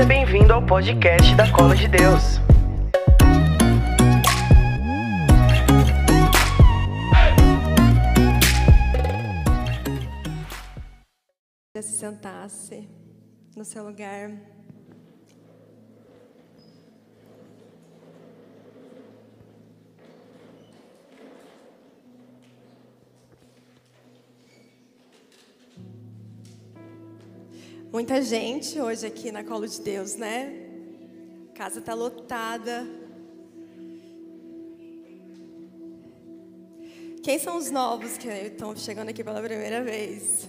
Seja bem-vindo ao podcast da Cola de Deus. se sentasse no seu lugar. Muita gente hoje aqui na Colo de Deus, né? A casa está lotada. Quem são os novos que estão chegando aqui pela primeira vez?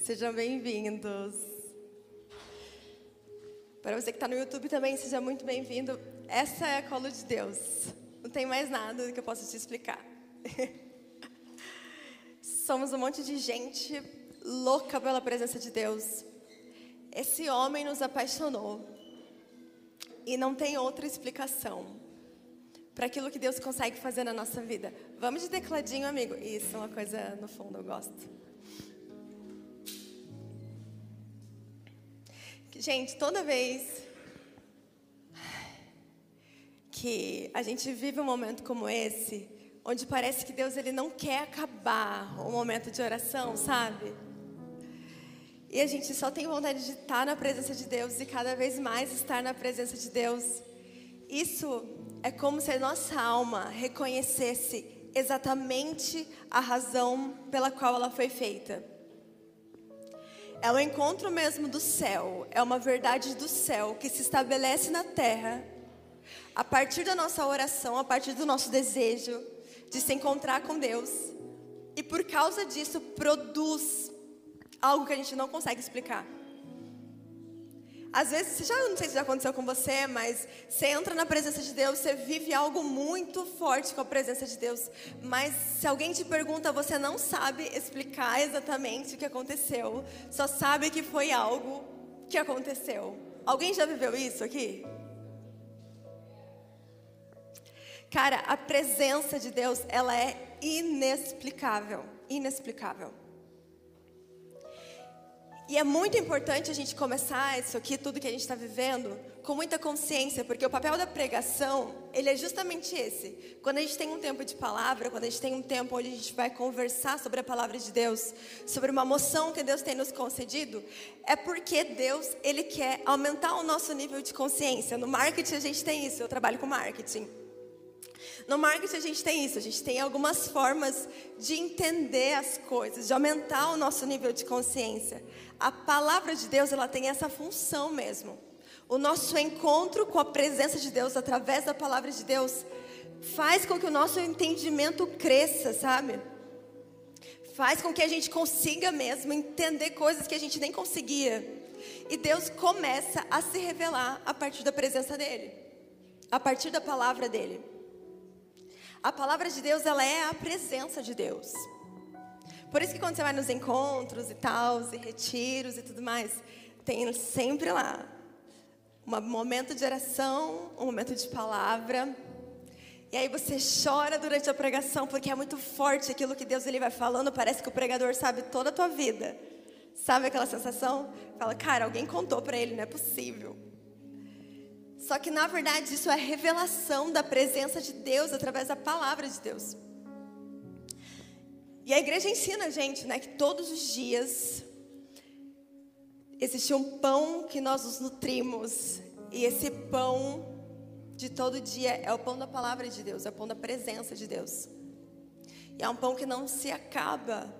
Sejam bem-vindos. Para você que está no YouTube também, seja muito bem-vindo. Essa é a Colo de Deus. Não tem mais nada que eu possa te explicar. Somos um monte de gente louca pela presença de Deus. Esse homem nos apaixonou. E não tem outra explicação para aquilo que Deus consegue fazer na nossa vida. Vamos de tecladinho, amigo. Isso é uma coisa no fundo eu gosto. Gente, toda vez que a gente vive um momento como esse, onde parece que Deus ele não quer acabar o momento de oração, sabe? E a gente só tem vontade de estar na presença de Deus e cada vez mais estar na presença de Deus. Isso é como se a nossa alma reconhecesse exatamente a razão pela qual ela foi feita. É o encontro mesmo do céu, é uma verdade do céu que se estabelece na terra a partir da nossa oração, a partir do nosso desejo de se encontrar com Deus. E por causa disso produz algo que a gente não consegue explicar. Às vezes, já não sei se já aconteceu com você, mas você entra na presença de Deus, você vive algo muito forte com a presença de Deus. Mas se alguém te pergunta, você não sabe explicar exatamente o que aconteceu, só sabe que foi algo que aconteceu. Alguém já viveu isso aqui? Cara, a presença de Deus, ela é inexplicável, inexplicável. E é muito importante a gente começar isso aqui, tudo que a gente está vivendo, com muita consciência, porque o papel da pregação, ele é justamente esse. Quando a gente tem um tempo de palavra, quando a gente tem um tempo onde a gente vai conversar sobre a palavra de Deus, sobre uma moção que Deus tem nos concedido, é porque Deus, ele quer aumentar o nosso nível de consciência. No marketing a gente tem isso, eu trabalho com marketing. No marketing a gente tem isso, a gente tem algumas formas de entender as coisas, de aumentar o nosso nível de consciência. A palavra de Deus, ela tem essa função mesmo. O nosso encontro com a presença de Deus através da palavra de Deus faz com que o nosso entendimento cresça, sabe? Faz com que a gente consiga mesmo entender coisas que a gente nem conseguia. E Deus começa a se revelar a partir da presença dele, a partir da palavra dele. A palavra de Deus, ela é a presença de Deus. Por isso que quando você vai nos encontros e tal, e retiros e tudo mais, tem sempre lá um momento de oração, um momento de palavra. E aí você chora durante a pregação porque é muito forte aquilo que Deus ele vai falando, parece que o pregador sabe toda a tua vida. Sabe aquela sensação? Fala, cara, alguém contou para ele, não é possível. Só que na verdade isso é revelação da presença de Deus através da palavra de Deus. E a igreja ensina a gente, né, que todos os dias existe um pão que nós nos nutrimos. E esse pão de todo dia é o pão da palavra de Deus, é o pão da presença de Deus. E é um pão que não se acaba.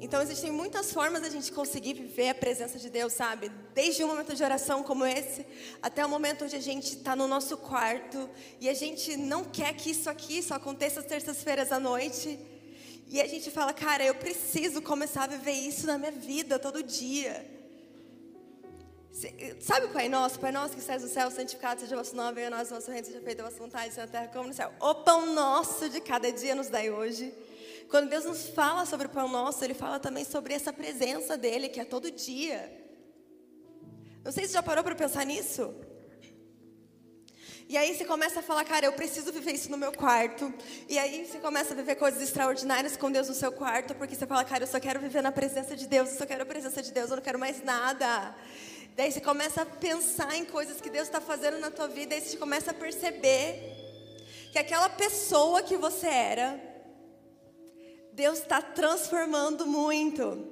Então existem muitas formas da gente conseguir viver a presença de Deus, sabe? Desde um momento de oração como esse, até o momento onde a gente está no nosso quarto e a gente não quer que isso aqui só aconteça às terças-feiras à noite. E a gente fala, cara, eu preciso começar a viver isso na minha vida todo dia. Sabe o Pai Nosso? Pai Nosso que estás no céu, santificado seja o vosso nome, venha nós o vosso reino, seja feita a vossa vontade, seja na terra como no céu. O pão nosso de cada dia nos dai hoje. Quando Deus nos fala sobre o pão nosso, Ele fala também sobre essa presença dEle, que é todo dia. Não sei se já parou para pensar nisso. E aí você começa a falar, cara, eu preciso viver isso no meu quarto. E aí você começa a viver coisas extraordinárias com Deus no seu quarto, porque você fala, cara, eu só quero viver na presença de Deus, eu só quero a presença de Deus, eu não quero mais nada. Daí você começa a pensar em coisas que Deus está fazendo na tua vida, e você começa a perceber que aquela pessoa que você era, Deus está transformando muito.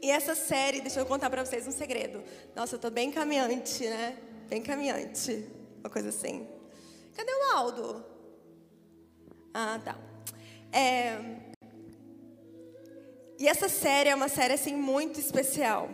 E essa série, deixa eu contar para vocês um segredo. Nossa, eu tô bem caminhante, né? Bem caminhante. Uma coisa assim. Cadê o Aldo? Ah, tá. É... E essa série é uma série assim muito especial.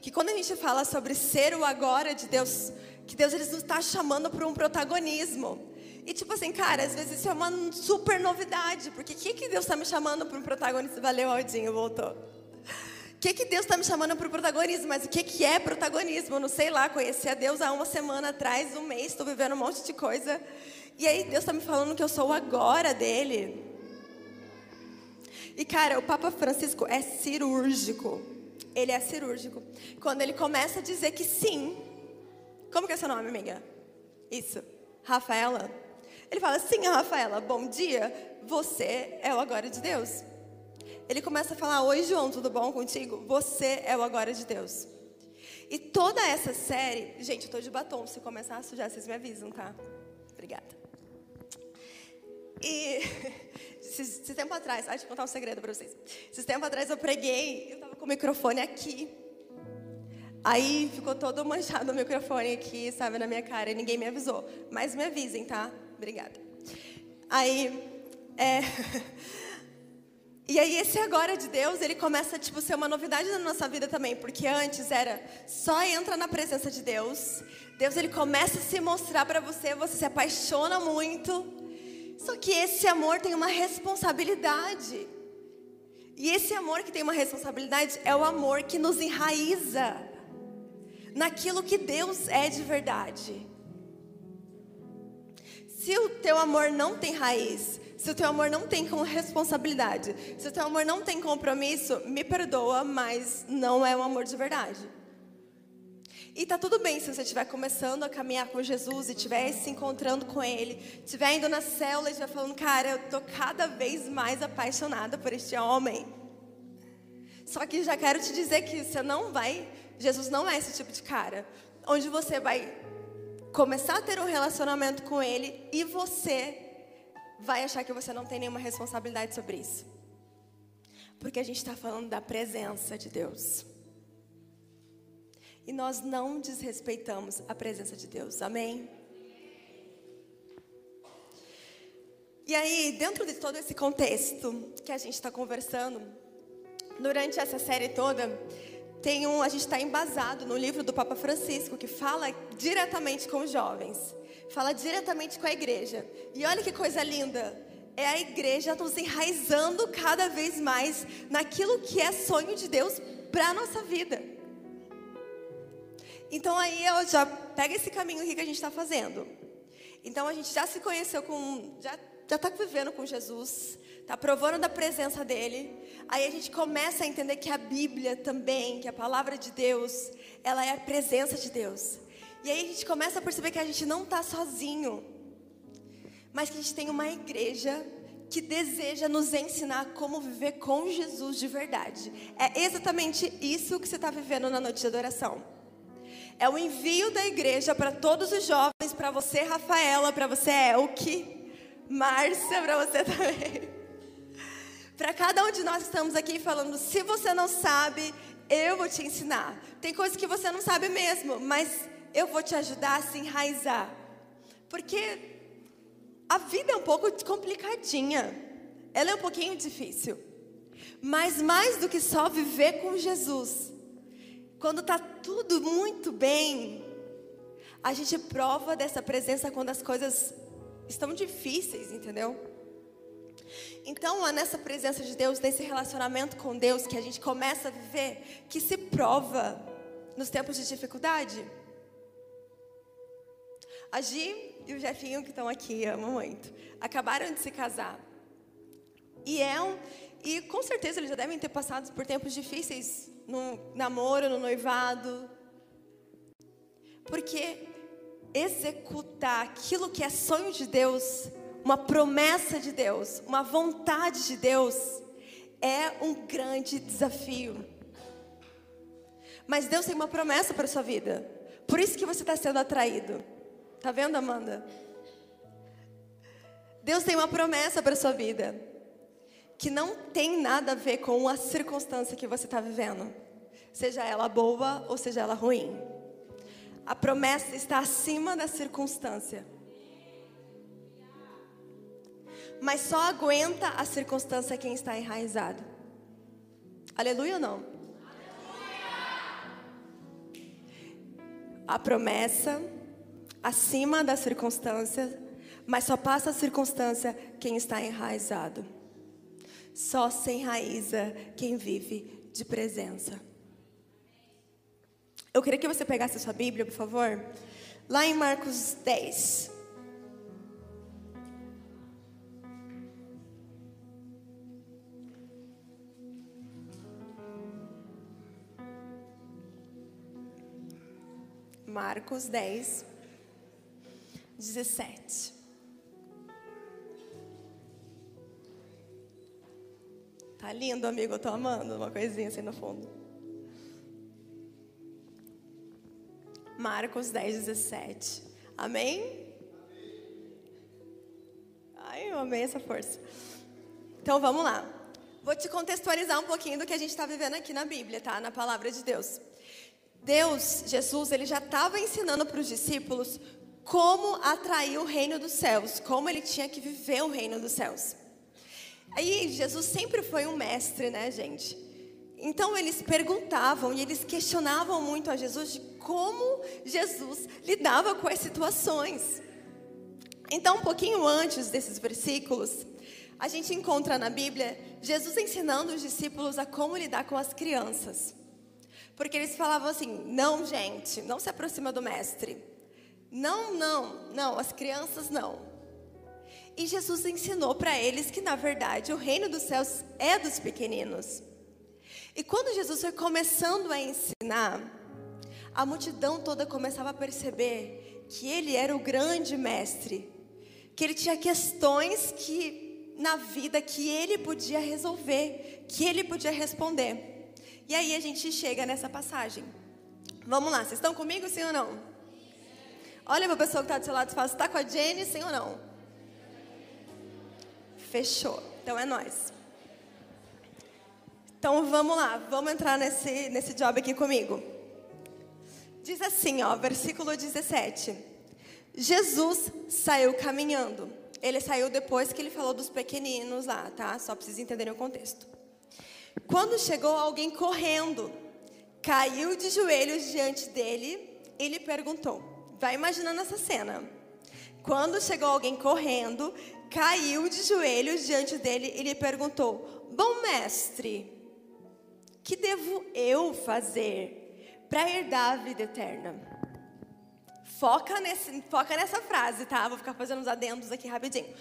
Que quando a gente fala sobre ser o agora de Deus, que Deus ele nos está chamando para um protagonismo. E tipo assim, cara, às vezes isso é uma super novidade, porque o que, que Deus está me chamando para um protagonista? Valeu, Aldinho, voltou. O que, que Deus está me chamando para o protagonismo? Mas o que, que é protagonismo? Eu não sei lá, conheci a Deus há uma semana atrás, um mês, estou vivendo um monte de coisa. E aí Deus está me falando que eu sou agora dele. E cara, o Papa Francisco é cirúrgico. Ele é cirúrgico. Quando ele começa a dizer que sim. Como que é seu nome, amiga? Isso. Rafaela. Ele fala: Sim, Rafaela, bom dia. Você é o agora de Deus. Ele começa a falar: Oi, João, tudo bom contigo? Você é o agora de Deus. E toda essa série, gente, eu tô de batom. Se começar a sujar, vocês me avisam, tá? Obrigada. E esse, tempo atrás, deixa eu contar um segredo para vocês. Esse tempo atrás eu preguei, eu tava com o microfone aqui. Aí ficou todo manchado o microfone aqui, sabe, na minha cara, e ninguém me avisou. Mas me avisem, tá? Obrigada. Aí, é. E aí esse agora de Deus, ele começa tipo ser uma novidade na nossa vida também, porque antes era só entra na presença de Deus. Deus ele começa a se mostrar para você, você se apaixona muito. Só que esse amor tem uma responsabilidade. E esse amor que tem uma responsabilidade é o amor que nos enraiza naquilo que Deus é de verdade. Se o teu amor não tem raiz, se o teu amor não tem responsabilidade, se o teu amor não tem compromisso, me perdoa, mas não é um amor de verdade. E tá tudo bem se você estiver começando a caminhar com Jesus e estiver se encontrando com Ele, estiver indo na célula e estiver falando, cara, eu tô cada vez mais apaixonada por este homem. Só que já quero te dizer que você não vai, Jesus não é esse tipo de cara, onde você vai começar a ter um relacionamento com Ele e você vai achar que você não tem nenhuma responsabilidade sobre isso. Porque a gente está falando da presença de Deus. E nós não desrespeitamos a presença de Deus, amém? E aí, dentro de todo esse contexto que a gente está conversando, durante essa série toda, tem um, a gente está embasado no livro do Papa Francisco, que fala diretamente com os jovens fala diretamente com a igreja. E olha que coisa linda. É a igreja nos enraizando cada vez mais naquilo que é sonho de Deus para a nossa vida. Então aí eu já pega esse caminho aqui que a gente está fazendo. Então a gente já se conheceu com, já já está vivendo com Jesus, está provando da presença dele. Aí a gente começa a entender que a Bíblia também, que a palavra de Deus, ela é a presença de Deus. E aí a gente começa a perceber que a gente não está sozinho, mas que a gente tem uma igreja que deseja nos ensinar como viver com Jesus de verdade. É exatamente isso que você está vivendo na noite de adoração. É o envio da igreja para todos os jovens, para você, Rafaela, para você, Elke, Márcia, para você também. Para cada um de nós estamos aqui falando, se você não sabe, eu vou te ensinar. Tem coisas que você não sabe mesmo, mas eu vou te ajudar a se enraizar. Porque a vida é um pouco complicadinha. Ela é um pouquinho difícil. Mas mais do que só viver com Jesus, quando está tudo muito bem, a gente prova dessa presença quando as coisas estão difíceis, entendeu? Então, é nessa presença de Deus, nesse relacionamento com Deus que a gente começa a viver, que se prova nos tempos de dificuldade. A Gi e o Jefinho, que estão aqui, amo muito, acabaram de se casar. E é um, e com certeza eles já devem ter passado por tempos difíceis no namoro, no noivado. Porque executar aquilo que é sonho de Deus, uma promessa de Deus, uma vontade de Deus, é um grande desafio. Mas Deus tem uma promessa para sua vida. Por isso que você está sendo atraído. Tá vendo, Amanda? Deus tem uma promessa para sua vida. Que não tem nada a ver com a circunstância que você está vivendo. Seja ela boa ou seja ela ruim. A promessa está acima da circunstância. Mas só aguenta a circunstância quem está enraizado. Aleluia ou não? A promessa acima da circunstância, mas só passa a circunstância quem está enraizado. Só se enraiza quem vive de presença. Eu queria que você pegasse a sua Bíblia, por favor. Lá em Marcos 10. Marcos 10, 17. Tá lindo, amigo. Eu tô amando uma coisinha assim no fundo. Marcos 10, 17. Amém? Ai, eu amei essa força. Então vamos lá. Vou te contextualizar um pouquinho do que a gente está vivendo aqui na Bíblia, tá? Na palavra de Deus. Deus, Jesus, ele já estava ensinando para os discípulos como atrair o reino dos céus, como ele tinha que viver o reino dos céus. Aí Jesus sempre foi um mestre, né, gente? Então eles perguntavam e eles questionavam muito a Jesus de como Jesus lidava com as situações. Então, um pouquinho antes desses versículos, a gente encontra na Bíblia Jesus ensinando os discípulos a como lidar com as crianças. Porque eles falavam assim: não, gente, não se aproxima do mestre. Não, não, não, as crianças não. E Jesus ensinou para eles que, na verdade, o reino dos céus é dos pequeninos. E quando Jesus foi começando a ensinar, a multidão toda começava a perceber que ele era o grande mestre, que ele tinha questões que na vida que ele podia resolver, que ele podia responder. E aí a gente chega nessa passagem. Vamos lá, vocês estão comigo, sim ou não? Olha para a pessoa que está do seu lado e fala, está com a Jenny, sim ou não? Fechou. Então é nós. Então vamos lá, vamos entrar nesse, nesse job aqui comigo. Diz assim, ó, versículo 17. Jesus saiu caminhando. Ele saiu depois que ele falou dos pequeninos lá, tá? Só vocês entenderem o contexto. Quando chegou alguém correndo, caiu de joelhos diante dele e lhe perguntou: Vai imaginando essa cena. Quando chegou alguém correndo, caiu de joelhos diante dele e lhe perguntou: Bom mestre, que devo eu fazer para herdar a vida eterna? Foca, nesse, foca nessa frase, tá? Vou ficar fazendo os adendos aqui rapidinho.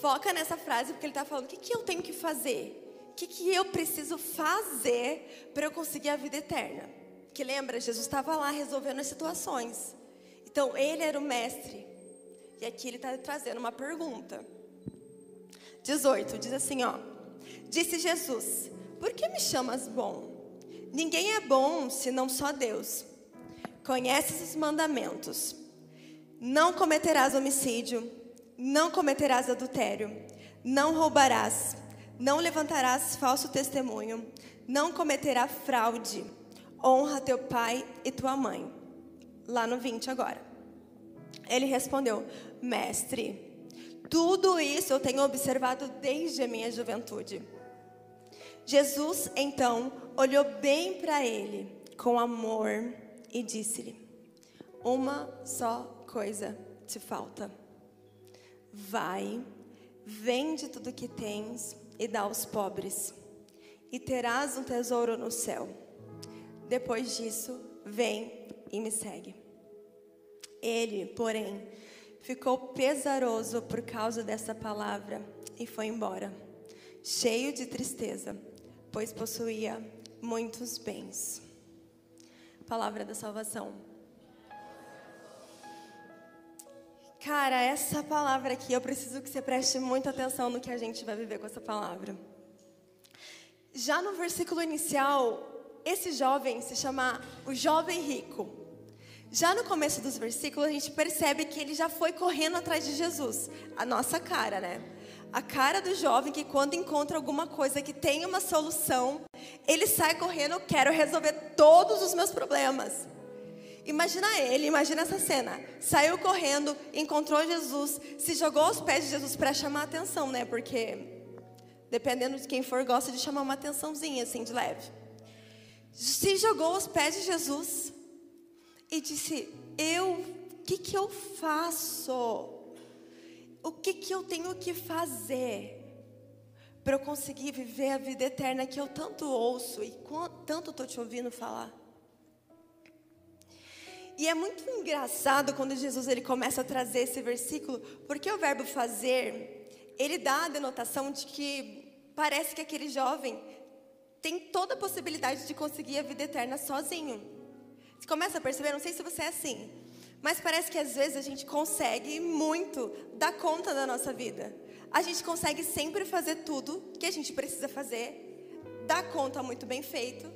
Foca nessa frase porque ele está falando: o que, que eu tenho que fazer? o que, que eu preciso fazer para eu conseguir a vida eterna? Que lembra, Jesus estava lá resolvendo as situações. Então, ele era o mestre. E aqui ele está trazendo uma pergunta. 18, diz assim, ó. Disse Jesus, por que me chamas bom? Ninguém é bom senão só Deus. Conheces os mandamentos. Não cometerás homicídio. Não cometerás adultério. Não roubarás não levantarás falso testemunho, não cometerá fraude, honra teu pai e tua mãe. Lá no 20 agora. Ele respondeu: Mestre, tudo isso eu tenho observado desde a minha juventude. Jesus então olhou bem para ele com amor e disse-lhe: Uma só coisa te falta. Vai, vende tudo que tens e dá aos pobres, e terás um tesouro no céu. Depois disso, vem e me segue. Ele, porém, ficou pesaroso por causa dessa palavra e foi embora, cheio de tristeza, pois possuía muitos bens. Palavra da salvação. Cara, essa palavra aqui, eu preciso que você preste muita atenção no que a gente vai viver com essa palavra. Já no versículo inicial, esse jovem se chama o jovem rico. Já no começo dos versículos, a gente percebe que ele já foi correndo atrás de Jesus. A nossa cara, né? A cara do jovem que quando encontra alguma coisa que tem uma solução, ele sai correndo, quero resolver todos os meus problemas. Imagina ele, imagina essa cena. Saiu correndo, encontrou Jesus, se jogou aos pés de Jesus para chamar a atenção, né? Porque dependendo de quem for, gosta de chamar uma atençãozinha assim de leve. Se jogou aos pés de Jesus e disse: "Eu, o que que eu faço? O que que eu tenho que fazer?" para eu conseguir viver a vida eterna que eu tanto ouço e tanto estou te ouvindo falar. E é muito engraçado quando Jesus ele começa a trazer esse versículo, porque o verbo fazer, ele dá a denotação de que parece que aquele jovem tem toda a possibilidade de conseguir a vida eterna sozinho. Você começa a perceber, não sei se você é assim, mas parece que às vezes a gente consegue muito dar conta da nossa vida. A gente consegue sempre fazer tudo que a gente precisa fazer, dar conta muito bem feito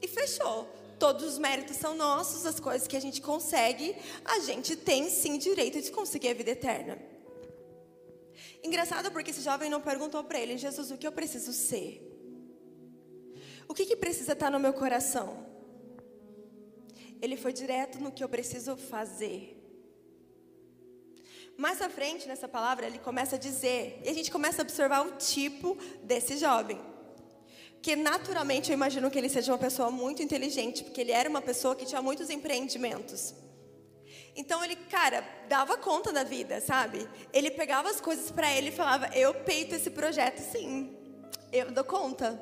e fechou. Todos os méritos são nossos, as coisas que a gente consegue, a gente tem sim direito de conseguir a vida eterna. Engraçado porque esse jovem não perguntou para ele, Jesus, o que eu preciso ser? O que, que precisa estar no meu coração? Ele foi direto no que eu preciso fazer. Mais à frente, nessa palavra, ele começa a dizer, e a gente começa a observar o tipo desse jovem. Que naturalmente eu imagino que ele seja uma pessoa muito inteligente, porque ele era uma pessoa que tinha muitos empreendimentos. Então ele, cara, dava conta da vida, sabe? Ele pegava as coisas para ele e falava: Eu peito esse projeto, sim. Eu dou conta.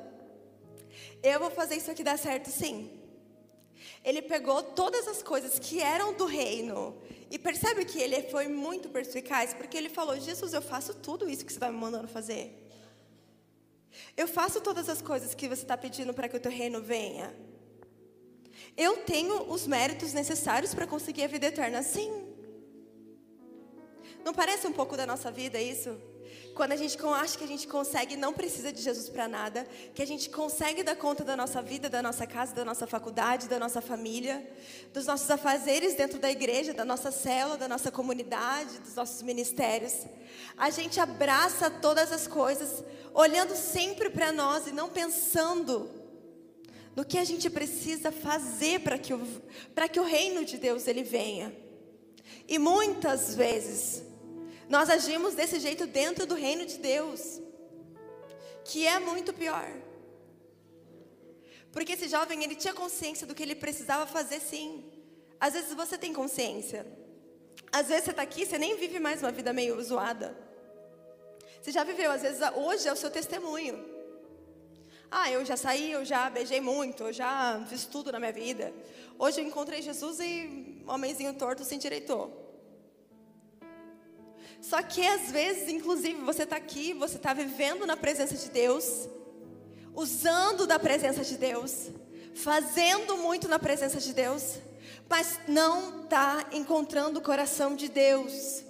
Eu vou fazer isso aqui dar certo, sim. Ele pegou todas as coisas que eram do reino. E percebe que ele foi muito perspicaz, porque ele falou: Jesus, eu faço tudo isso que você está me mandando fazer. Eu faço todas as coisas que você está pedindo para que o teu reino venha. Eu tenho os méritos necessários para conseguir a vida eterna, sim. Não parece um pouco da nossa vida isso? Quando a gente acha que a gente consegue, não precisa de Jesus para nada, que a gente consegue dar conta da nossa vida, da nossa casa, da nossa faculdade, da nossa família, dos nossos afazeres dentro da igreja, da nossa célula, da nossa comunidade, dos nossos ministérios. A gente abraça todas as coisas, olhando sempre para nós e não pensando no que a gente precisa fazer para que, o, que o reino de Deus ele venha. E muitas vezes nós agimos desse jeito dentro do reino de Deus, que é muito pior. Porque esse jovem, ele tinha consciência do que ele precisava fazer sim. Às vezes você tem consciência. Às vezes você está aqui, você nem vive mais uma vida meio zoada. Você já viveu, às vezes hoje é o seu testemunho. Ah, eu já saí, eu já beijei muito, eu já fiz tudo na minha vida. Hoje eu encontrei Jesus e um homenzinho torto se endireitou. Só que às vezes, inclusive, você está aqui, você está vivendo na presença de Deus, usando da presença de Deus, fazendo muito na presença de Deus, mas não está encontrando o coração de Deus.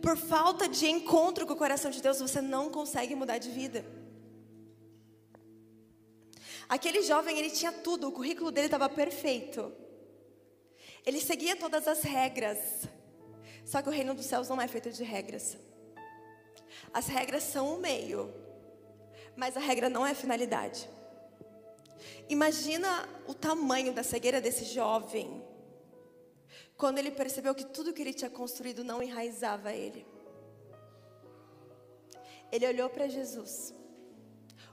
Por falta de encontro com o coração de Deus, você não consegue mudar de vida. Aquele jovem, ele tinha tudo, o currículo dele estava perfeito. Ele seguia todas as regras. Só que o reino dos céus não é feito de regras. As regras são o meio, mas a regra não é a finalidade. Imagina o tamanho da cegueira desse jovem, quando ele percebeu que tudo que ele tinha construído não enraizava ele. Ele olhou para Jesus.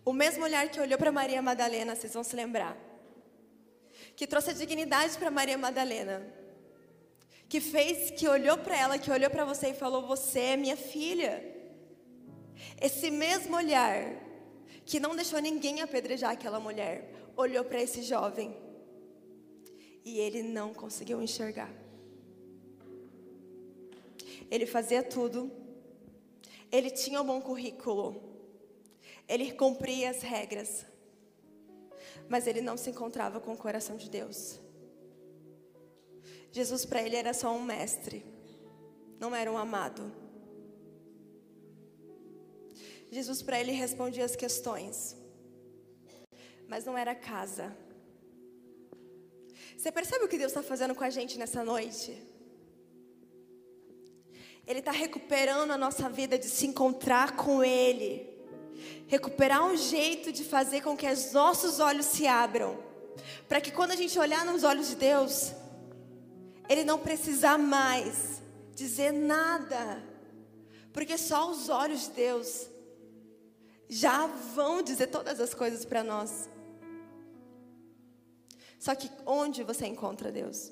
O mesmo olhar que olhou para Maria Madalena, vocês vão se lembrar. Que trouxe a dignidade para Maria Madalena que fez, que olhou para ela, que olhou para você e falou: Você é minha filha. Esse mesmo olhar, que não deixou ninguém apedrejar aquela mulher, olhou para esse jovem e ele não conseguiu enxergar. Ele fazia tudo, ele tinha um bom currículo, ele cumpria as regras, mas ele não se encontrava com o coração de Deus. Jesus para ele era só um mestre. não era um amado. Jesus para ele respondia as questões, mas não era casa. Você percebe o que Deus está fazendo com a gente nessa noite? Ele está recuperando a nossa vida de se encontrar com Ele, recuperar um jeito de fazer com que os nossos olhos se abram, para que quando a gente olhar nos olhos de Deus, Ele não precisar mais dizer nada, porque só os olhos de Deus já vão dizer todas as coisas para nós. Só que onde você encontra Deus?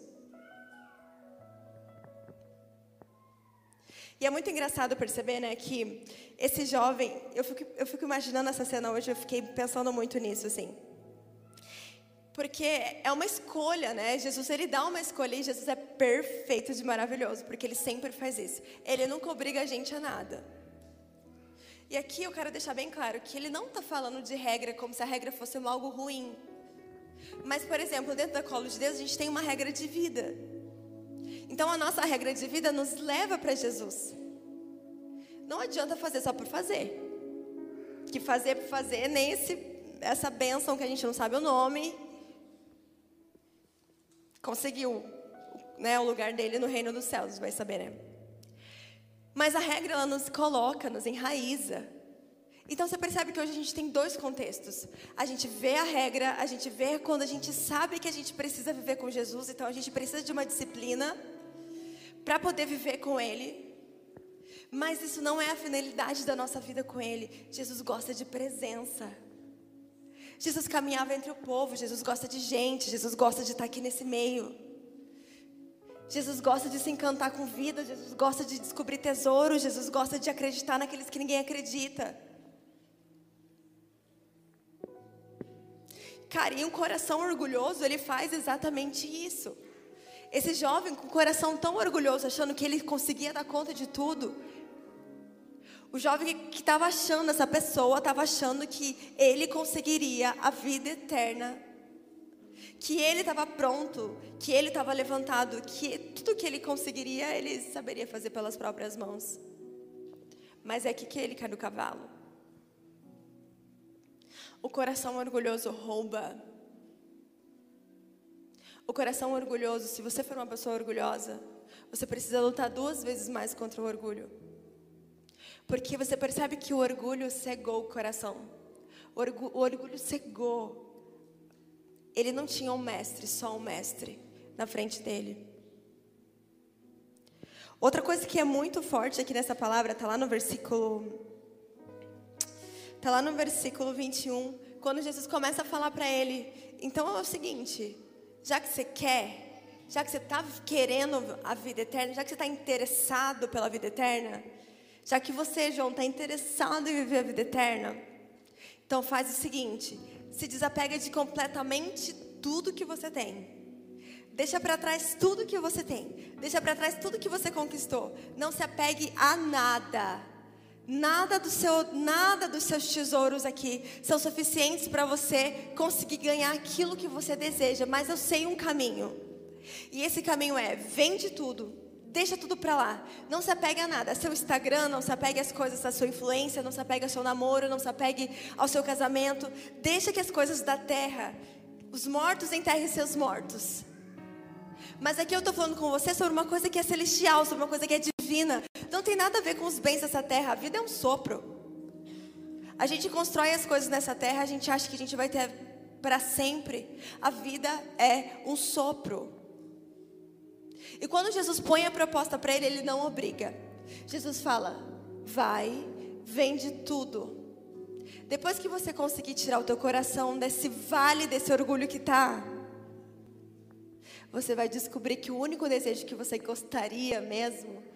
E é muito engraçado perceber, né, que esse jovem, eu fico, eu fico imaginando essa cena hoje, eu fiquei pensando muito nisso, assim. Porque é uma escolha, né? Jesus, ele dá uma escolha e Jesus é perfeito de maravilhoso, porque ele sempre faz isso. Ele nunca obriga a gente a nada. E aqui eu quero deixar bem claro que ele não está falando de regra como se a regra fosse algo ruim. Mas, por exemplo, dentro da cola de Deus, a gente tem uma regra de vida. Então, a nossa regra de vida nos leva para Jesus. Não adianta fazer só por fazer. Que fazer por fazer, nem esse, essa bênção que a gente não sabe o nome, conseguiu né, o lugar dele no reino dos céus, vai saber, né? Mas a regra, ela nos coloca, nos enraiza. Então você percebe que hoje a gente tem dois contextos. A gente vê a regra, a gente vê quando a gente sabe que a gente precisa viver com Jesus, então a gente precisa de uma disciplina para poder viver com Ele. Mas isso não é a finalidade da nossa vida com Ele. Jesus gosta de presença. Jesus caminhava entre o povo, Jesus gosta de gente, Jesus gosta de estar aqui nesse meio. Jesus gosta de se encantar com vida, Jesus gosta de descobrir tesouros, Jesus gosta de acreditar naqueles que ninguém acredita. Cara, e um coração orgulhoso, ele faz exatamente isso. Esse jovem com o coração tão orgulhoso, achando que ele conseguia dar conta de tudo. O jovem que estava achando, essa pessoa estava achando que ele conseguiria a vida eterna. Que ele estava pronto, que ele estava levantado, que tudo que ele conseguiria, ele saberia fazer pelas próprias mãos. Mas é que, que ele cai do cavalo. O coração orgulhoso rouba. O coração orgulhoso, se você for uma pessoa orgulhosa, você precisa lutar duas vezes mais contra o orgulho. Porque você percebe que o orgulho cegou o coração. O, orgu o orgulho cegou. Ele não tinha um mestre, só um mestre na frente dele. Outra coisa que é muito forte aqui nessa palavra, está lá no versículo Está lá no versículo 21, quando Jesus começa a falar para ele: então é o seguinte, já que você quer, já que você está querendo a vida eterna, já que você está interessado pela vida eterna, já que você, João, está interessado em viver a vida eterna, então faz o seguinte: se desapega de completamente tudo que você tem. Deixa para trás tudo que você tem. Deixa para trás tudo que você conquistou. Não se apegue a nada. Nada, do seu, nada dos seus tesouros aqui são suficientes para você conseguir ganhar aquilo que você deseja, mas eu sei um caminho. E esse caminho é: vende tudo, deixa tudo para lá. Não se apegue a nada. Seu Instagram, não se apegue às coisas da sua influência, não se apegue ao seu namoro, não se apegue ao seu casamento. Deixa que as coisas da terra, os mortos enterrem seus mortos. Mas aqui eu estou falando com você sobre uma coisa que é celestial, sobre uma coisa que é divina. Não tem nada a ver com os bens dessa terra. A vida é um sopro. A gente constrói as coisas nessa terra, a gente acha que a gente vai ter para sempre. A vida é um sopro. E quando Jesus põe a proposta para ele, ele não obriga. Jesus fala: vai, vende tudo. Depois que você conseguir tirar o teu coração desse vale, desse orgulho que está, você vai descobrir que o único desejo que você gostaria mesmo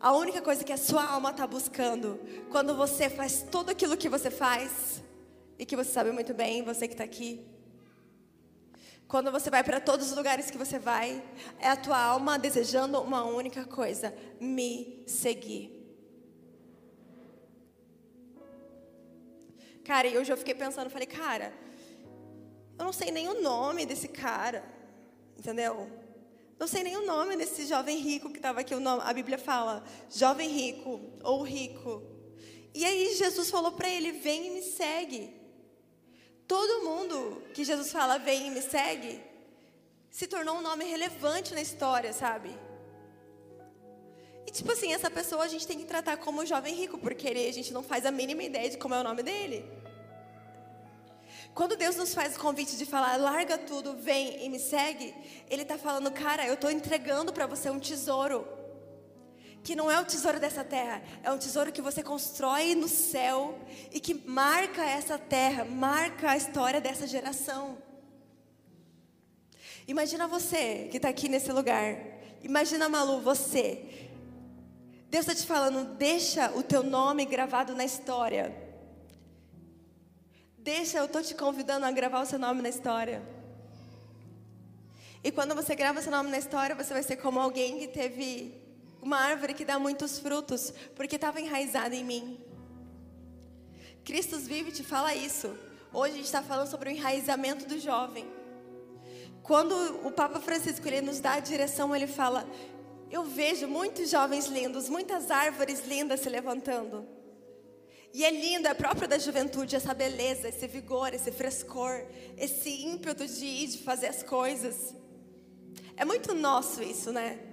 a única coisa que a sua alma está buscando, quando você faz tudo aquilo que você faz, e que você sabe muito bem, você que está aqui, quando você vai para todos os lugares que você vai, é a tua alma desejando uma única coisa: me seguir. Cara, e hoje eu fiquei pensando, falei, cara, eu não sei nem o nome desse cara, entendeu? Não sei nem o nome desse jovem rico que estava aqui. A Bíblia fala jovem rico ou rico. E aí Jesus falou para ele: Vem e me segue. Todo mundo que Jesus fala, Vem e me segue, se tornou um nome relevante na história, sabe? E tipo assim, essa pessoa a gente tem que tratar como jovem rico, porque ele, a gente não faz a mínima ideia de como é o nome dele. Quando Deus nos faz o convite de falar, larga tudo, vem e me segue, Ele está falando, cara, eu estou entregando para você um tesouro. Que não é o tesouro dessa terra, é um tesouro que você constrói no céu e que marca essa terra, marca a história dessa geração. Imagina você que está aqui nesse lugar. Imagina, Malu, você. Deus está te falando, deixa o teu nome gravado na história. Deixa, eu estou te convidando a gravar o seu nome na história. E quando você grava seu nome na história, você vai ser como alguém que teve uma árvore que dá muitos frutos, porque estava enraizada em mim. Cristo vive te fala isso. Hoje a gente está falando sobre o enraizamento do jovem. Quando o Papa Francisco ele nos dá a direção, ele fala: Eu vejo muitos jovens lindos, muitas árvores lindas se levantando. E é lindo, é próprio da juventude essa beleza, esse vigor, esse frescor, esse ímpeto de ir, de fazer as coisas. É muito nosso isso, né?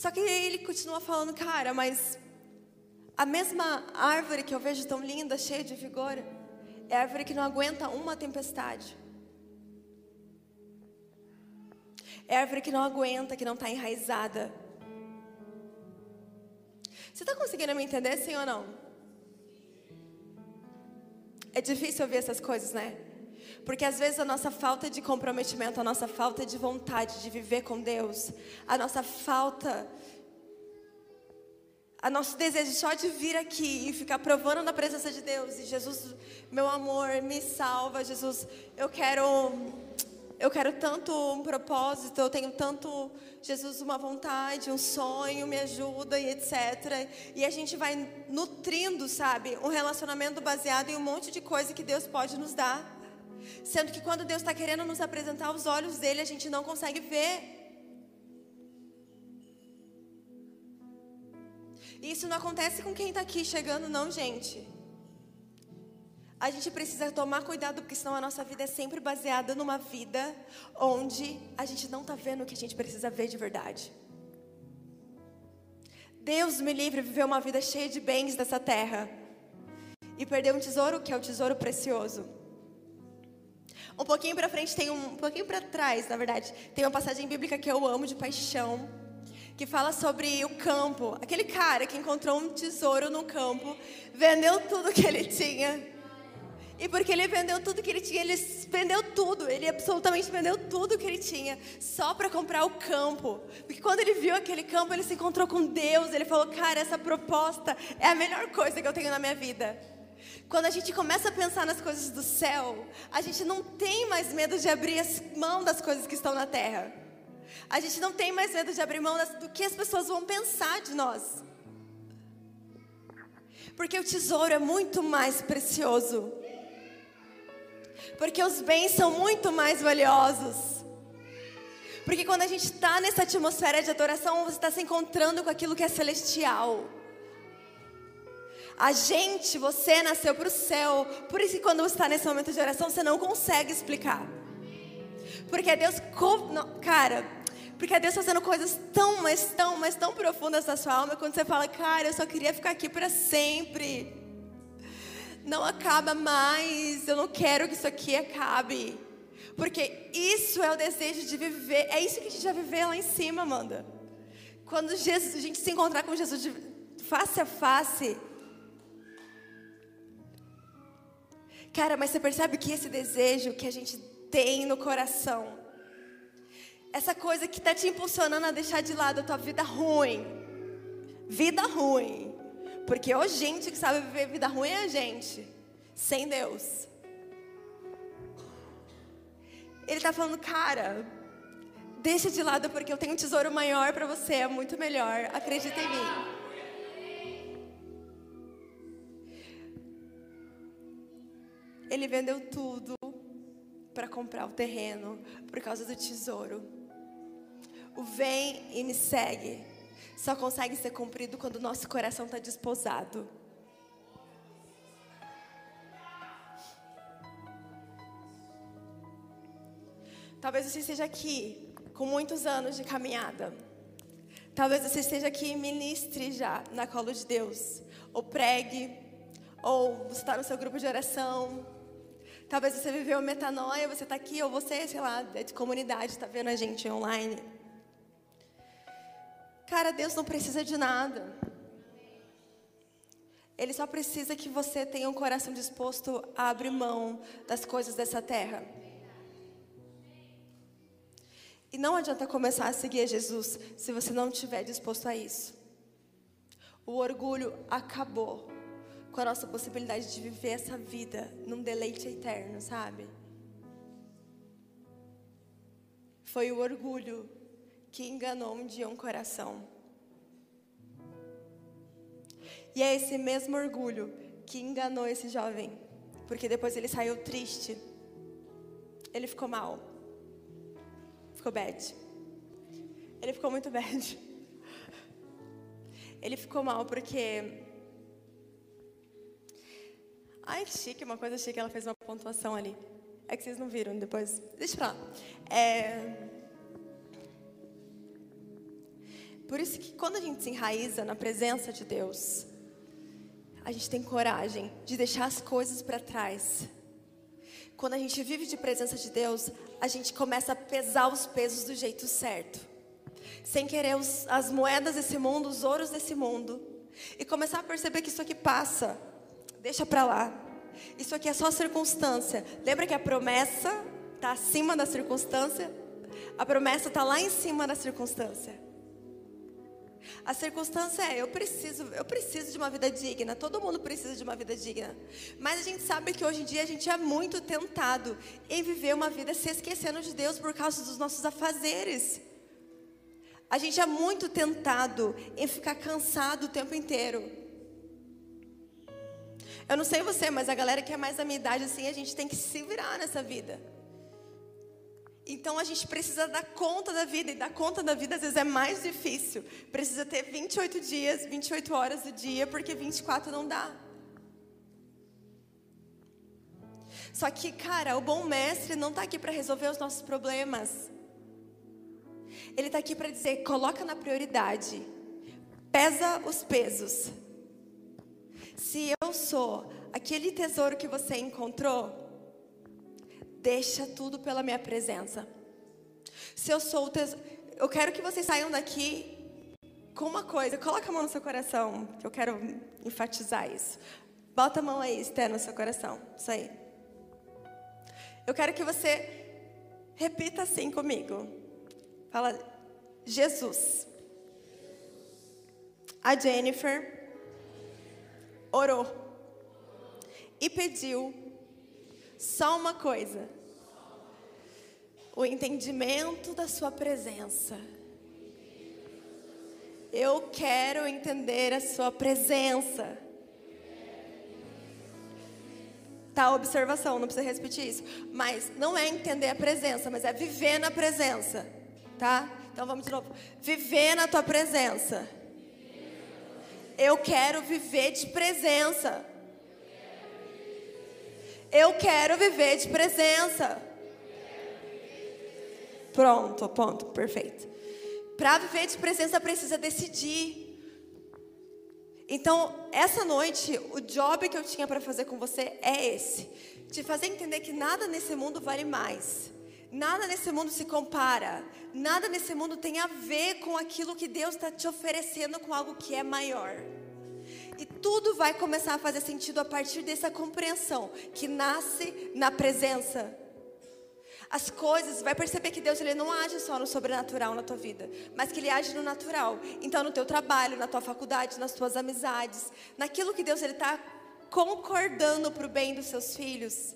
Só que ele continua falando, cara, mas a mesma árvore que eu vejo tão linda, cheia de vigor, é a árvore que não aguenta uma tempestade. É a árvore que não aguenta, que não está enraizada. Você está conseguindo me entender, sim ou não? É difícil ouvir essas coisas, né? Porque às vezes a nossa falta de comprometimento, a nossa falta de vontade de viver com Deus, a nossa falta, a nosso desejo só de vir aqui e ficar provando na presença de Deus, e Jesus, meu amor, me salva, Jesus, eu quero eu quero tanto um propósito, eu tenho tanto, Jesus, uma vontade, um sonho, me ajuda e etc. E a gente vai nutrindo, sabe, um relacionamento baseado em um monte de coisa que Deus pode nos dar. Sendo que quando Deus está querendo nos apresentar os olhos dele, a gente não consegue ver. E isso não acontece com quem está aqui chegando, não, gente. A gente precisa tomar cuidado, porque senão a nossa vida é sempre baseada numa vida onde a gente não está vendo o que a gente precisa ver de verdade. Deus me livre de viver uma vida cheia de bens dessa terra e perder um tesouro que é o tesouro precioso. Um pouquinho para frente tem um, um pouquinho para trás, na verdade, tem uma passagem bíblica que eu amo de paixão, que fala sobre o campo. Aquele cara que encontrou um tesouro no campo, vendeu tudo que ele tinha e porque ele vendeu tudo que ele tinha, ele vendeu tudo, ele absolutamente vendeu tudo que ele tinha, só para comprar o campo. Porque quando ele viu aquele campo, ele se encontrou com Deus, ele falou: Cara, essa proposta é a melhor coisa que eu tenho na minha vida. Quando a gente começa a pensar nas coisas do céu, a gente não tem mais medo de abrir mão das coisas que estão na terra. A gente não tem mais medo de abrir mão das, do que as pessoas vão pensar de nós. Porque o tesouro é muito mais precioso. Porque os bens são muito mais valiosos. Porque quando a gente está nessa atmosfera de adoração, você está se encontrando com aquilo que é celestial. A gente, você nasceu para o céu. Por isso que quando você está nesse momento de oração, você não consegue explicar. Porque é Deus, cara, porque é Deus fazendo coisas tão, mas tão, mas tão profundas na sua alma. Quando você fala, cara, eu só queria ficar aqui para sempre não acaba mais, eu não quero que isso aqui acabe. Porque isso é o desejo de viver, é isso que a gente já viver lá em cima, Amanda. Quando Jesus, a gente se encontrar com Jesus de face a face. Cara, mas você percebe que esse desejo que a gente tem no coração, essa coisa que está te impulsionando a deixar de lado a tua vida ruim, vida ruim, porque a gente que sabe viver vida ruim é a gente, sem Deus. Ele está falando, cara, deixa de lado porque eu tenho um tesouro maior para você, é muito melhor, acredita em mim. Ele vendeu tudo para comprar o terreno por causa do tesouro. O vem e me segue só consegue ser cumprido quando o nosso coração está desposado. Talvez você esteja aqui com muitos anos de caminhada. Talvez você esteja aqui e ministre já na colo de Deus. Ou pregue, ou você está no seu grupo de oração. Talvez você viveu metanoia, você está aqui, ou você, sei lá, é de comunidade, está vendo a gente online. Cara, Deus não precisa de nada. Ele só precisa que você tenha um coração disposto a abrir mão das coisas dessa terra. E não adianta começar a seguir Jesus se você não estiver disposto a isso. O orgulho acabou com a nossa possibilidade de viver essa vida num deleite eterno, sabe? Foi o orgulho que enganou um dia um coração. E é esse mesmo orgulho que enganou esse jovem, porque depois ele saiu triste. Ele ficou mal. Ficou bad. Ele ficou muito bad. Ele ficou mal porque. Ai, que chique, uma coisa chique, ela fez uma pontuação ali. É que vocês não viram depois. Deixa pra lá. É. Por isso que quando a gente se enraiza na presença de Deus, a gente tem coragem de deixar as coisas para trás. Quando a gente vive de presença de Deus, a gente começa a pesar os pesos do jeito certo. Sem querer os, as moedas desse mundo, os ouros desse mundo. E começar a perceber que isso aqui passa. Deixa para lá. Isso aqui é só circunstância. Lembra que a promessa está acima da circunstância? A promessa está lá em cima da circunstância. A circunstância é, eu preciso, eu preciso de uma vida digna. Todo mundo precisa de uma vida digna. Mas a gente sabe que hoje em dia a gente é muito tentado em viver uma vida se esquecendo de Deus por causa dos nossos afazeres. A gente é muito tentado em ficar cansado o tempo inteiro. Eu não sei você, mas a galera que é mais da minha idade assim, a gente tem que se virar nessa vida. Então a gente precisa dar conta da vida, e dar conta da vida às vezes é mais difícil. Precisa ter 28 dias, 28 horas do dia, porque 24 não dá. Só que, cara, o bom mestre não está aqui para resolver os nossos problemas. Ele está aqui para dizer: coloca na prioridade, pesa os pesos. Se eu sou aquele tesouro que você encontrou, Deixa tudo pela minha presença. Se eu sou o tesouro. Eu quero que vocês saiam daqui com uma coisa. Coloca a mão no seu coração, que eu quero enfatizar isso. Bota a mão aí, Esté, no seu coração. Isso aí. Eu quero que você repita assim comigo. Fala, Jesus. A Jennifer orou e pediu só uma coisa: o entendimento da Sua presença. Eu quero entender a Sua presença. Tá, observação, não precisa repetir isso. Mas não é entender a presença, mas é viver na presença. Tá? Então vamos de novo. Viver na tua presença. Eu quero viver de presença. Eu quero viver de presença. Pronto, ponto, perfeito. Para viver de presença precisa decidir. Então, essa noite, o job que eu tinha para fazer com você é esse: te fazer entender que nada nesse mundo vale mais. Nada nesse mundo se compara. Nada nesse mundo tem a ver com aquilo que Deus está te oferecendo com algo que é maior. E tudo vai começar a fazer sentido a partir dessa compreensão que nasce na presença. As coisas, vai perceber que Deus ele não age só no sobrenatural na tua vida, mas que ele age no natural. Então no teu trabalho, na tua faculdade, nas tuas amizades, naquilo que Deus ele está concordando para o bem dos seus filhos,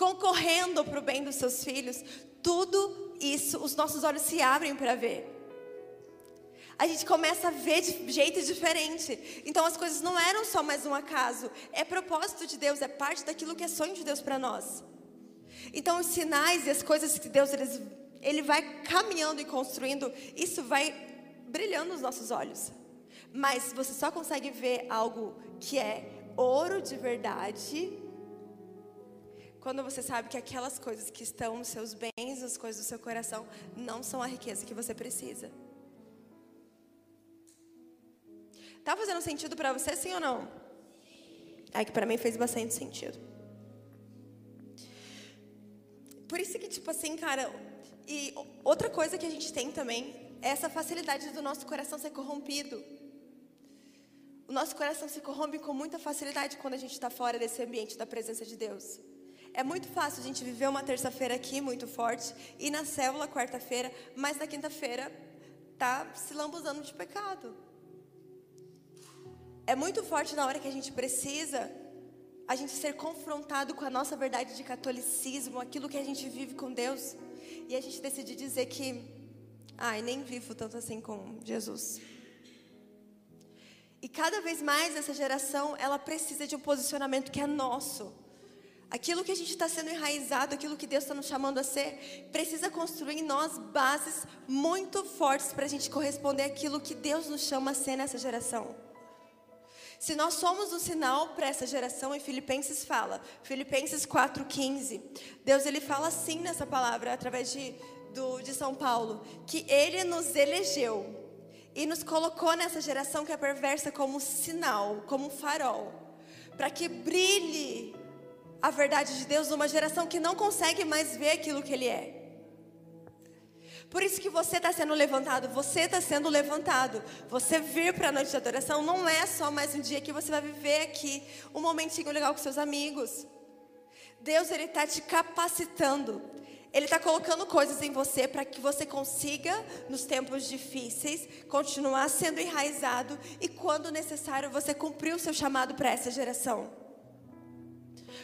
concorrendo para o bem dos seus filhos, tudo isso, os nossos olhos se abrem para ver a gente começa a ver de jeito diferente. Então as coisas não eram só mais um acaso, é propósito de Deus, é parte daquilo que é sonho de Deus para nós. Então, os sinais e as coisas que Deus eles, ele vai caminhando e construindo, isso vai brilhando nos nossos olhos. Mas você só consegue ver algo que é ouro de verdade quando você sabe que aquelas coisas que estão nos seus bens, as coisas do seu coração, não são a riqueza que você precisa. Tá fazendo sentido para você, sim ou não? É que para mim fez bastante sentido. Por isso que, tipo assim, cara, e outra coisa que a gente tem também é essa facilidade do nosso coração ser corrompido. O nosso coração se corrompe com muita facilidade quando a gente está fora desse ambiente da presença de Deus. É muito fácil a gente viver uma terça-feira aqui muito forte e na célula quarta-feira, mas na quinta-feira tá se lambuzando de pecado. É muito forte na hora que a gente precisa a gente ser confrontado com a nossa verdade de catolicismo, aquilo que a gente vive com Deus, e a gente decide dizer que, ai, nem vivo tanto assim com Jesus. E cada vez mais essa geração, ela precisa de um posicionamento que é nosso. Aquilo que a gente está sendo enraizado, aquilo que Deus está nos chamando a ser, precisa construir em nós bases muito fortes para a gente corresponder àquilo que Deus nos chama a ser nessa geração. Se nós somos um sinal para essa geração, em Filipenses fala, Filipenses 4,15, Deus ele fala assim nessa palavra, através de, do, de São Paulo, que Ele nos elegeu e nos colocou nessa geração que é perversa como sinal, como um farol, para que brilhe a verdade de Deus numa geração que não consegue mais ver aquilo que Ele é. Por isso que você está sendo levantado, você está sendo levantado. Você vir para a noite de adoração não é só mais um dia que você vai viver aqui um momentinho legal com seus amigos. Deus ele está te capacitando. Ele está colocando coisas em você para que você consiga, nos tempos difíceis, continuar sendo enraizado e, quando necessário, você cumprir o seu chamado para essa geração.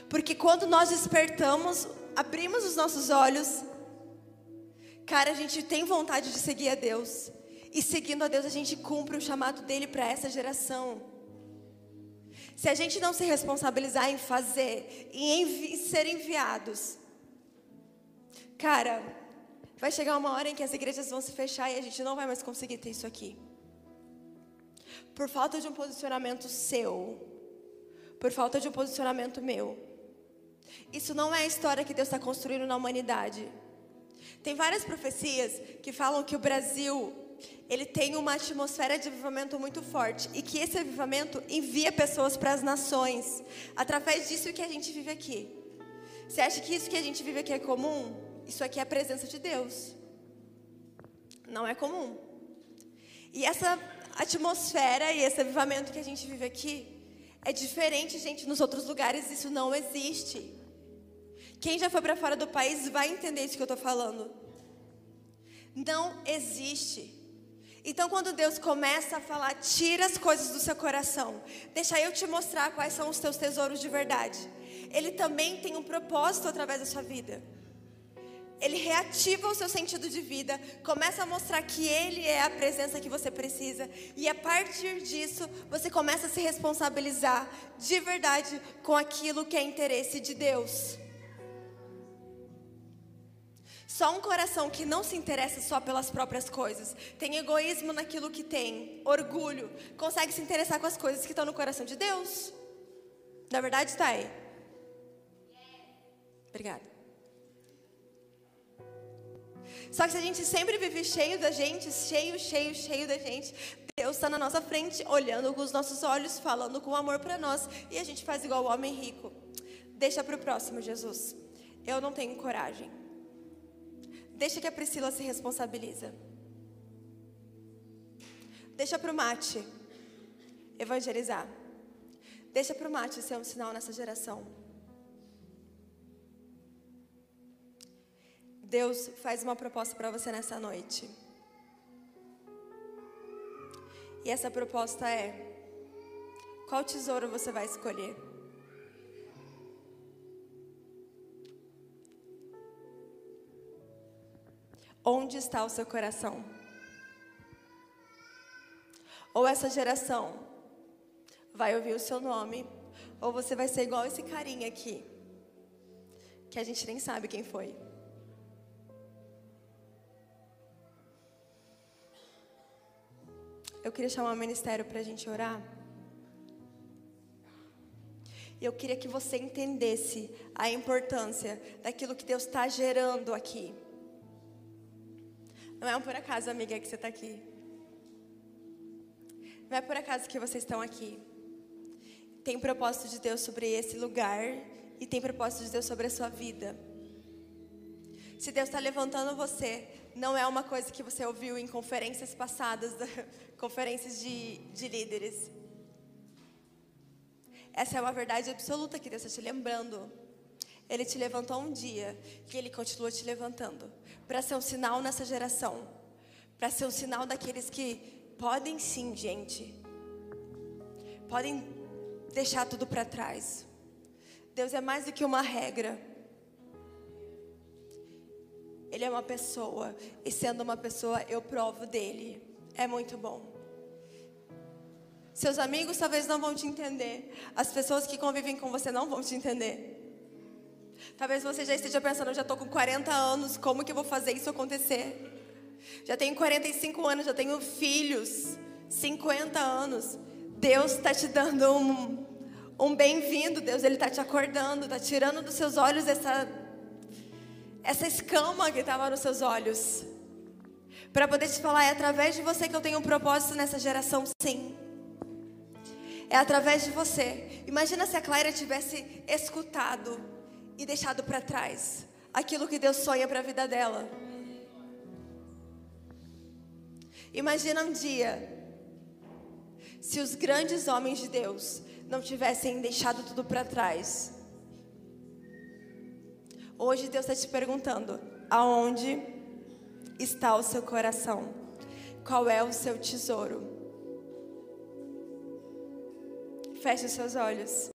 Porque quando nós despertamos, abrimos os nossos olhos, cara, a gente tem vontade de seguir a Deus. E seguindo a Deus, a gente cumpre o chamado dele para essa geração. Se a gente não se responsabilizar em fazer e em ser enviados, cara, vai chegar uma hora em que as igrejas vão se fechar e a gente não vai mais conseguir ter isso aqui. Por falta de um posicionamento seu, por falta de um posicionamento meu. Isso não é a história que Deus está construindo na humanidade. Tem várias profecias que falam que o Brasil ele tem uma atmosfera de avivamento muito forte e que esse avivamento envia pessoas para as nações através disso que a gente vive aqui. Você acha que isso que a gente vive aqui é comum? Isso aqui é a presença de Deus. Não é comum. E essa atmosfera e esse avivamento que a gente vive aqui é diferente, gente, nos outros lugares isso não existe. Quem já foi para fora do país vai entender isso que eu estou falando. Não existe. Então, quando Deus começa a falar, tira as coisas do seu coração, deixa eu te mostrar quais são os teus tesouros de verdade. Ele também tem um propósito através da sua vida. Ele reativa o seu sentido de vida, começa a mostrar que Ele é a presença que você precisa, e a partir disso, você começa a se responsabilizar de verdade com aquilo que é interesse de Deus. Só um coração que não se interessa só pelas próprias coisas, tem egoísmo naquilo que tem, orgulho, consegue se interessar com as coisas que estão no coração de Deus. Na verdade, está aí. Obrigada. Só que se a gente sempre vive cheio da gente, cheio, cheio, cheio da gente, Deus está na nossa frente, olhando com os nossos olhos, falando com amor para nós, e a gente faz igual o homem rico. Deixa para o próximo, Jesus. Eu não tenho coragem. Deixa que a Priscila se responsabiliza. Deixa para o mate evangelizar. Deixa para o mate ser um sinal nessa geração. Deus faz uma proposta para você nessa noite. E essa proposta é: qual tesouro você vai escolher? Onde está o seu coração? Ou essa geração vai ouvir o seu nome, ou você vai ser igual esse carinha aqui, que a gente nem sabe quem foi. Eu queria chamar o ministério para a gente orar. E eu queria que você entendesse a importância daquilo que Deus está gerando aqui. Não é um por acaso, amiga, que você está aqui. Não é por acaso que vocês estão aqui. Tem propósito de Deus sobre esse lugar e tem propósito de Deus sobre a sua vida. Se Deus está levantando você, não é uma coisa que você ouviu em conferências passadas, conferências de, de líderes. Essa é uma verdade absoluta que Deus está te lembrando. Ele te levantou um dia e Ele continua te levantando para ser um sinal nessa geração, para ser um sinal daqueles que podem sim, gente, podem deixar tudo para trás. Deus é mais do que uma regra. Ele é uma pessoa, e sendo uma pessoa, eu provo dele. É muito bom. Seus amigos talvez não vão te entender. As pessoas que convivem com você não vão te entender. Talvez você já esteja pensando, já estou com 40 anos, como que eu vou fazer isso acontecer? Já tenho 45 anos, já tenho filhos, 50 anos. Deus está te dando um, um bem-vindo, Deus, Ele está te acordando, está tirando dos seus olhos essa, essa escama que estava nos seus olhos. Para poder te falar, é através de você que eu tenho um propósito nessa geração, sim. É através de você. Imagina se a Clara tivesse escutado e deixado para trás aquilo que Deus sonha para a vida dela. Imagina um dia se os grandes homens de Deus não tivessem deixado tudo para trás. Hoje Deus está te perguntando: aonde está o seu coração? Qual é o seu tesouro? Feche os seus olhos.